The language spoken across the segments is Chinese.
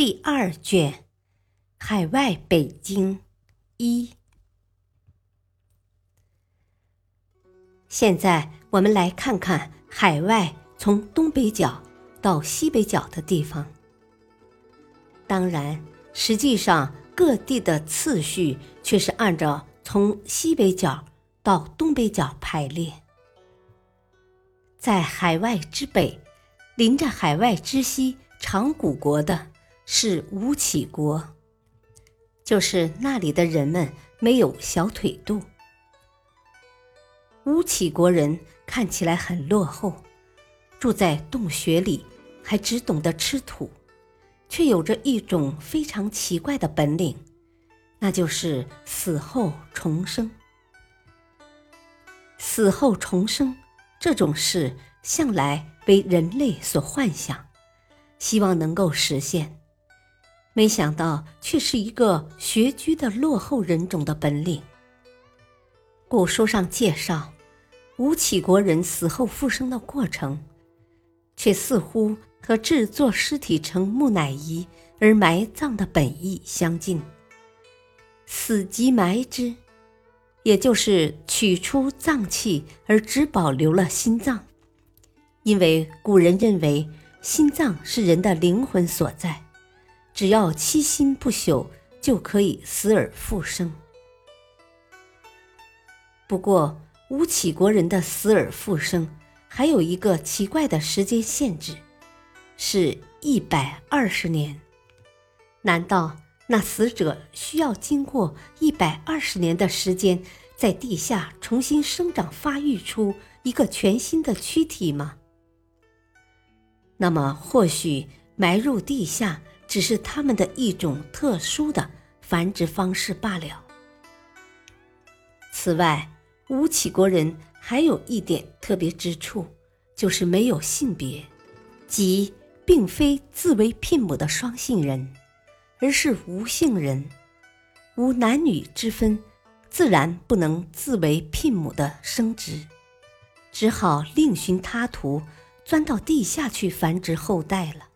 第二卷《海外北京》一。现在我们来看看海外从东北角到西北角的地方。当然，实际上各地的次序却是按照从西北角到东北角排列。在海外之北，临着海外之西长谷国的。是吴起国，就是那里的人们没有小腿肚。吴起国人看起来很落后，住在洞穴里，还只懂得吃土，却有着一种非常奇怪的本领，那就是死后重生。死后重生这种事，向来为人类所幻想，希望能够实现。没想到，却是一个穴居的落后人种的本领。古书上介绍，吴起国人死后复生的过程，却似乎和制作尸体成木乃伊而埋葬的本意相近。死即埋之，也就是取出脏器而只保留了心脏，因为古人认为心脏是人的灵魂所在。只要七心不朽，就可以死而复生。不过，吴起国人的死而复生还有一个奇怪的时间限制，是一百二十年。难道那死者需要经过一百二十年的时间，在地下重新生长发育出一个全新的躯体吗？那么，或许埋入地下。只是他们的一种特殊的繁殖方式罢了。此外，吴起国人还有一点特别之处，就是没有性别，即并非自为聘母的双性人，而是无性人，无男女之分，自然不能自为聘母的生殖，只好另寻他途，钻到地下去繁殖后代了。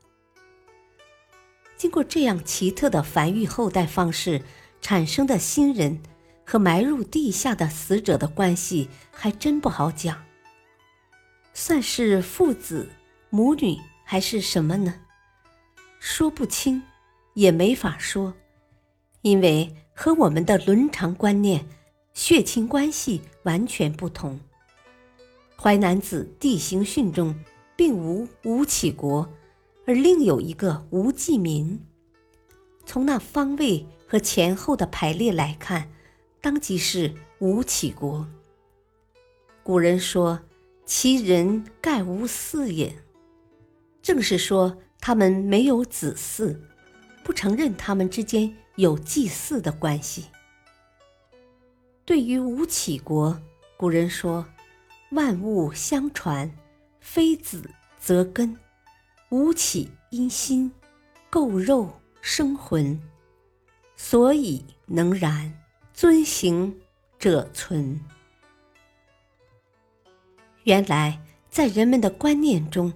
经过这样奇特的繁育后代方式产生的新人，和埋入地下的死者的关系还真不好讲。算是父子、母女还是什么呢？说不清，也没法说，因为和我们的伦常观念、血亲关系完全不同。《淮南子·地形训》中并无吴起国。而另有一个吴季民，从那方位和前后的排列来看，当即是吴起国。古人说：“其人盖无嗣也。”正是说他们没有子嗣，不承认他们之间有祭祀的关系。对于吴起国，古人说：“万物相传，非子则根。”吴起因心构肉生魂，所以能然遵行者存。原来在人们的观念中，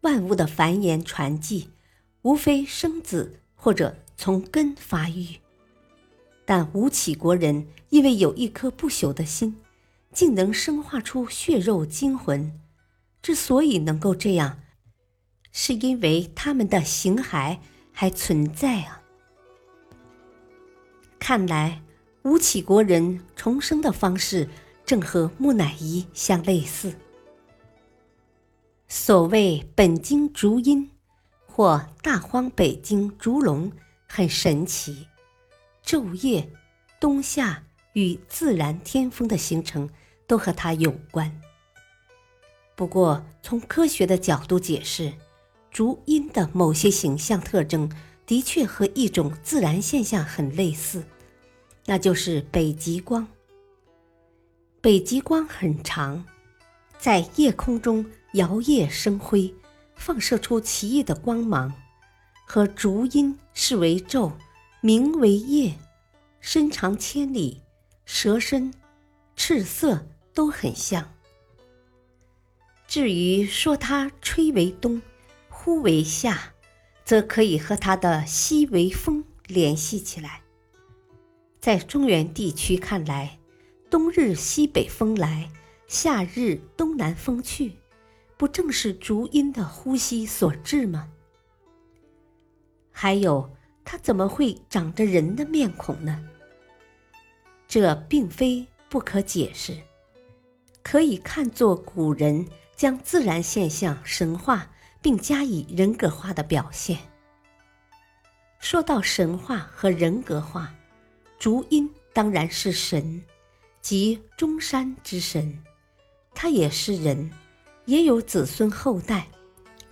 万物的繁衍传继，无非生子或者从根发育。但吴起国人因为有一颗不朽的心，竟能生化出血肉精魂。之所以能够这样。是因为他们的形骸还存在啊！看来吴起国人重生的方式正和木乃伊相类似。所谓本经竹阴或大荒北京竹龙，很神奇，昼夜、冬夏与自然天风的形成都和它有关。不过，从科学的角度解释，竹阴的某些形象特征的确和一种自然现象很类似，那就是北极光。北极光很长，在夜空中摇曳生辉，放射出奇异的光芒，和竹阴视为昼，名为夜，身长千里，蛇身、赤色都很像。至于说它吹为东，呼为夏，则可以和它的西为风联系起来。在中原地区看来，冬日西北风来，夏日东南风去，不正是竹阴的呼吸所致吗？还有，它怎么会长着人的面孔呢？这并非不可解释，可以看作古人。将自然现象神化并加以人格化的表现。说到神话和人格化，竹音当然是神，即中山之神。他也是人，也有子孙后代，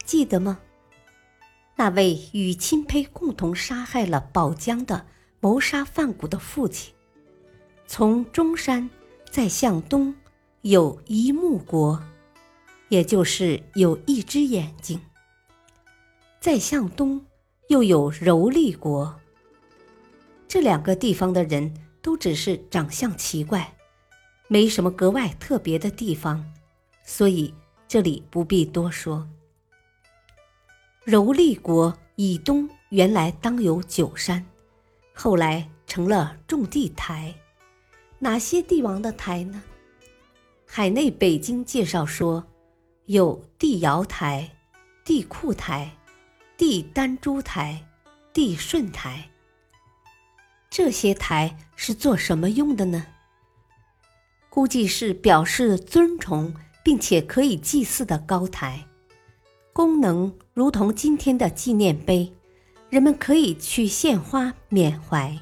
记得吗？那位与钦佩共同杀害了宝江的谋杀范谷的父亲，从中山再向东有一木国。也就是有一只眼睛。再向东，又有柔利国。这两个地方的人都只是长相奇怪，没什么格外特别的地方，所以这里不必多说。柔利国以东原来当有九山，后来成了种地台。哪些帝王的台呢？海内北京介绍说。有帝尧台、帝喾台、帝丹珠台、帝舜台。这些台是做什么用的呢？估计是表示尊崇并且可以祭祀的高台，功能如同今天的纪念碑，人们可以去献花缅怀。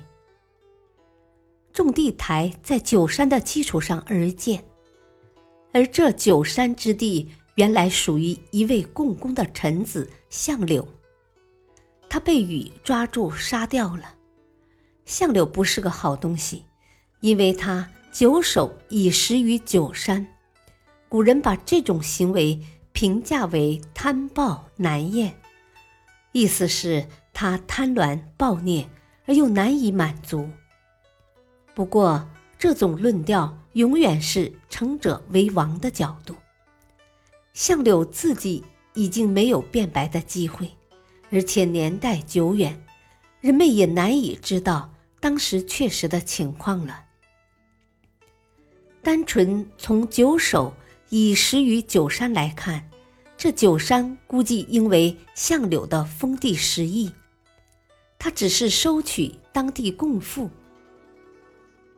种地台在九山的基础上而建，而这九山之地。原来属于一位共工的臣子相柳，他被禹抓住杀掉了。相柳不是个好东西，因为他久守以食于九山。古人把这种行为评价为贪暴难厌，意思是他贪婪暴虐而又难以满足。不过，这种论调永远是成者为王的角度。相柳自己已经没有辩白的机会，而且年代久远，人们也难以知道当时确实的情况了。单纯从九首以食于九山来看，这九山估计应为相柳的封地食邑，他只是收取当地贡赋。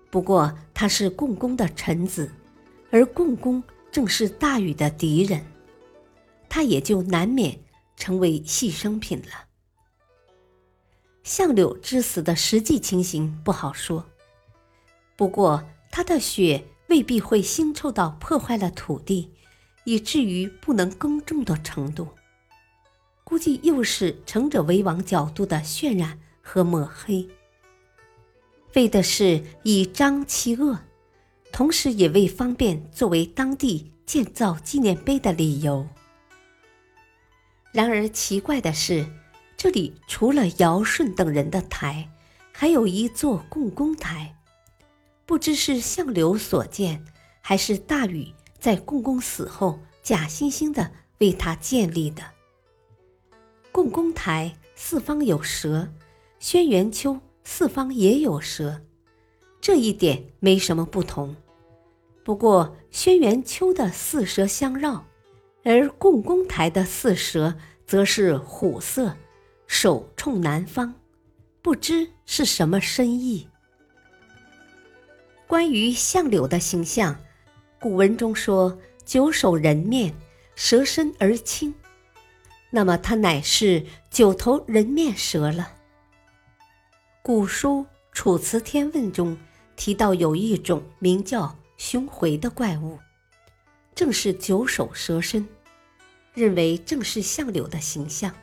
不过他是共工的臣子，而共工。正是大禹的敌人，他也就难免成为牺牲品了。相柳之死的实际情形不好说，不过他的血未必会腥臭到破坏了土地，以至于不能耕种的程度。估计又是成者为王角度的渲染和抹黑，为的是以彰其恶。同时，也为方便作为当地建造纪念碑的理由。然而，奇怪的是，这里除了尧舜等人的台，还有一座共工台，不知是相柳所建，还是大禹在共工死后假惺惺的为他建立的。共工台四方有蛇，轩辕丘四方也有蛇。这一点没什么不同，不过轩辕丘的四蛇相绕，而共工台的四蛇则是虎色，手冲南方，不知是什么深意。关于相柳的形象，古文中说九首人面，蛇身而青，那么他乃是九头人面蛇了。古书《楚辞天问》中。提到有一种名叫熊回的怪物，正是九首蛇身，认为正是相柳的形象。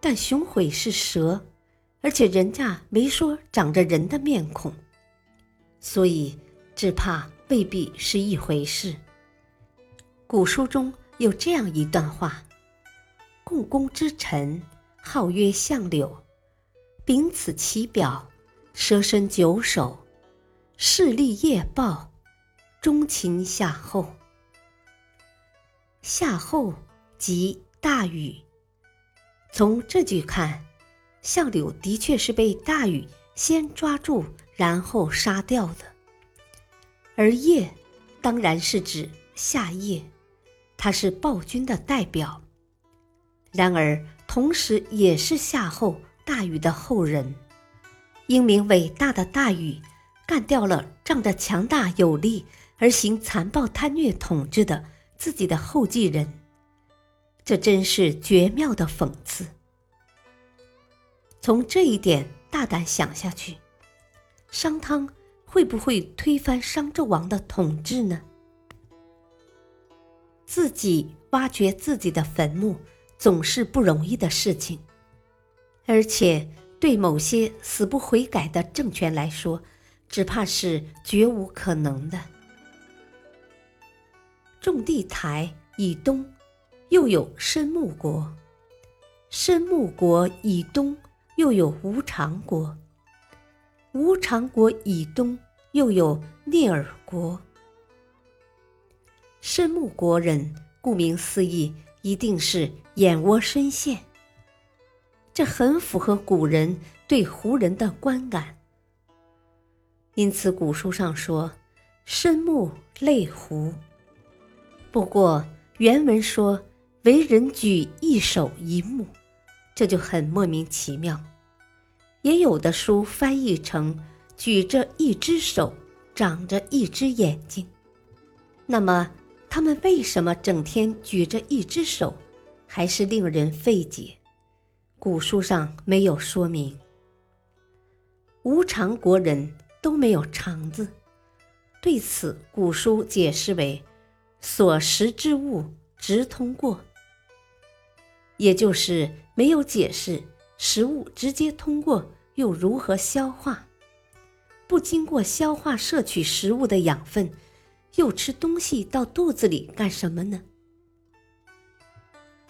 但熊悔是蛇，而且人家没说长着人的面孔，所以只怕未必是一回事。古书中有这样一段话：“共工之臣，号曰相柳，秉此其表，蛇身九首，势利夜报，钟情夏后。夏后即大禹。”从这句看，相柳的确是被大禹先抓住，然后杀掉的。而夜，当然是指夏夜，他是暴君的代表。然而，同时也是夏后大禹的后人。英明伟大的大禹，干掉了仗着强大有力而行残暴贪虐统治的自己的后继人。这真是绝妙的讽刺。从这一点大胆想下去，商汤会不会推翻商纣王的统治呢？自己挖掘自己的坟墓，总是不容易的事情，而且对某些死不悔改的政权来说，只怕是绝无可能的。种地台以东。又有申木国，申木国以东又有无常国，无常国以东又有聂耳国。申木国人，顾名思义，一定是眼窝深陷。这很符合古人对胡人的观感，因此古书上说“申木类胡”。不过原文说。为人举一手一目，这就很莫名其妙。也有的书翻译成举着一只手，长着一只眼睛。那么他们为什么整天举着一只手，还是令人费解。古书上没有说明。无常国人都没有肠子，对此古书解释为所食之物直通过。也就是没有解释食物直接通过又如何消化，不经过消化摄取食物的养分，又吃东西到肚子里干什么呢？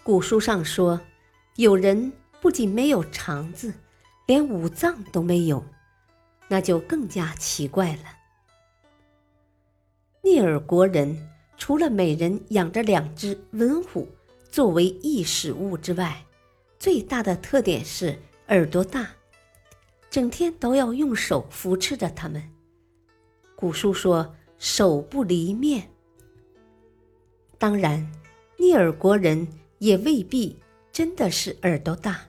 古书上说，有人不仅没有肠子，连五脏都没有，那就更加奇怪了。聂耳国人除了每人养着两只文虎。作为异食物之外，最大的特点是耳朵大，整天都要用手扶持着它们。古书说“手不离面”。当然，聂耳国人也未必真的是耳朵大，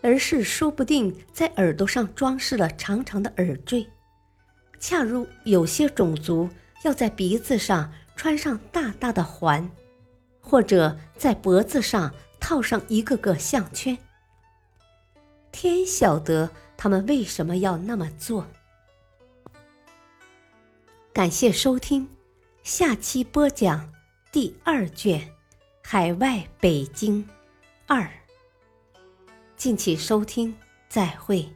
而是说不定在耳朵上装饰了长长的耳坠，恰如有些种族要在鼻子上穿上大大的环。或者在脖子上套上一个个项圈，天晓得他们为什么要那么做。感谢收听，下期播讲第二卷《海外北京二》，敬请收听，再会。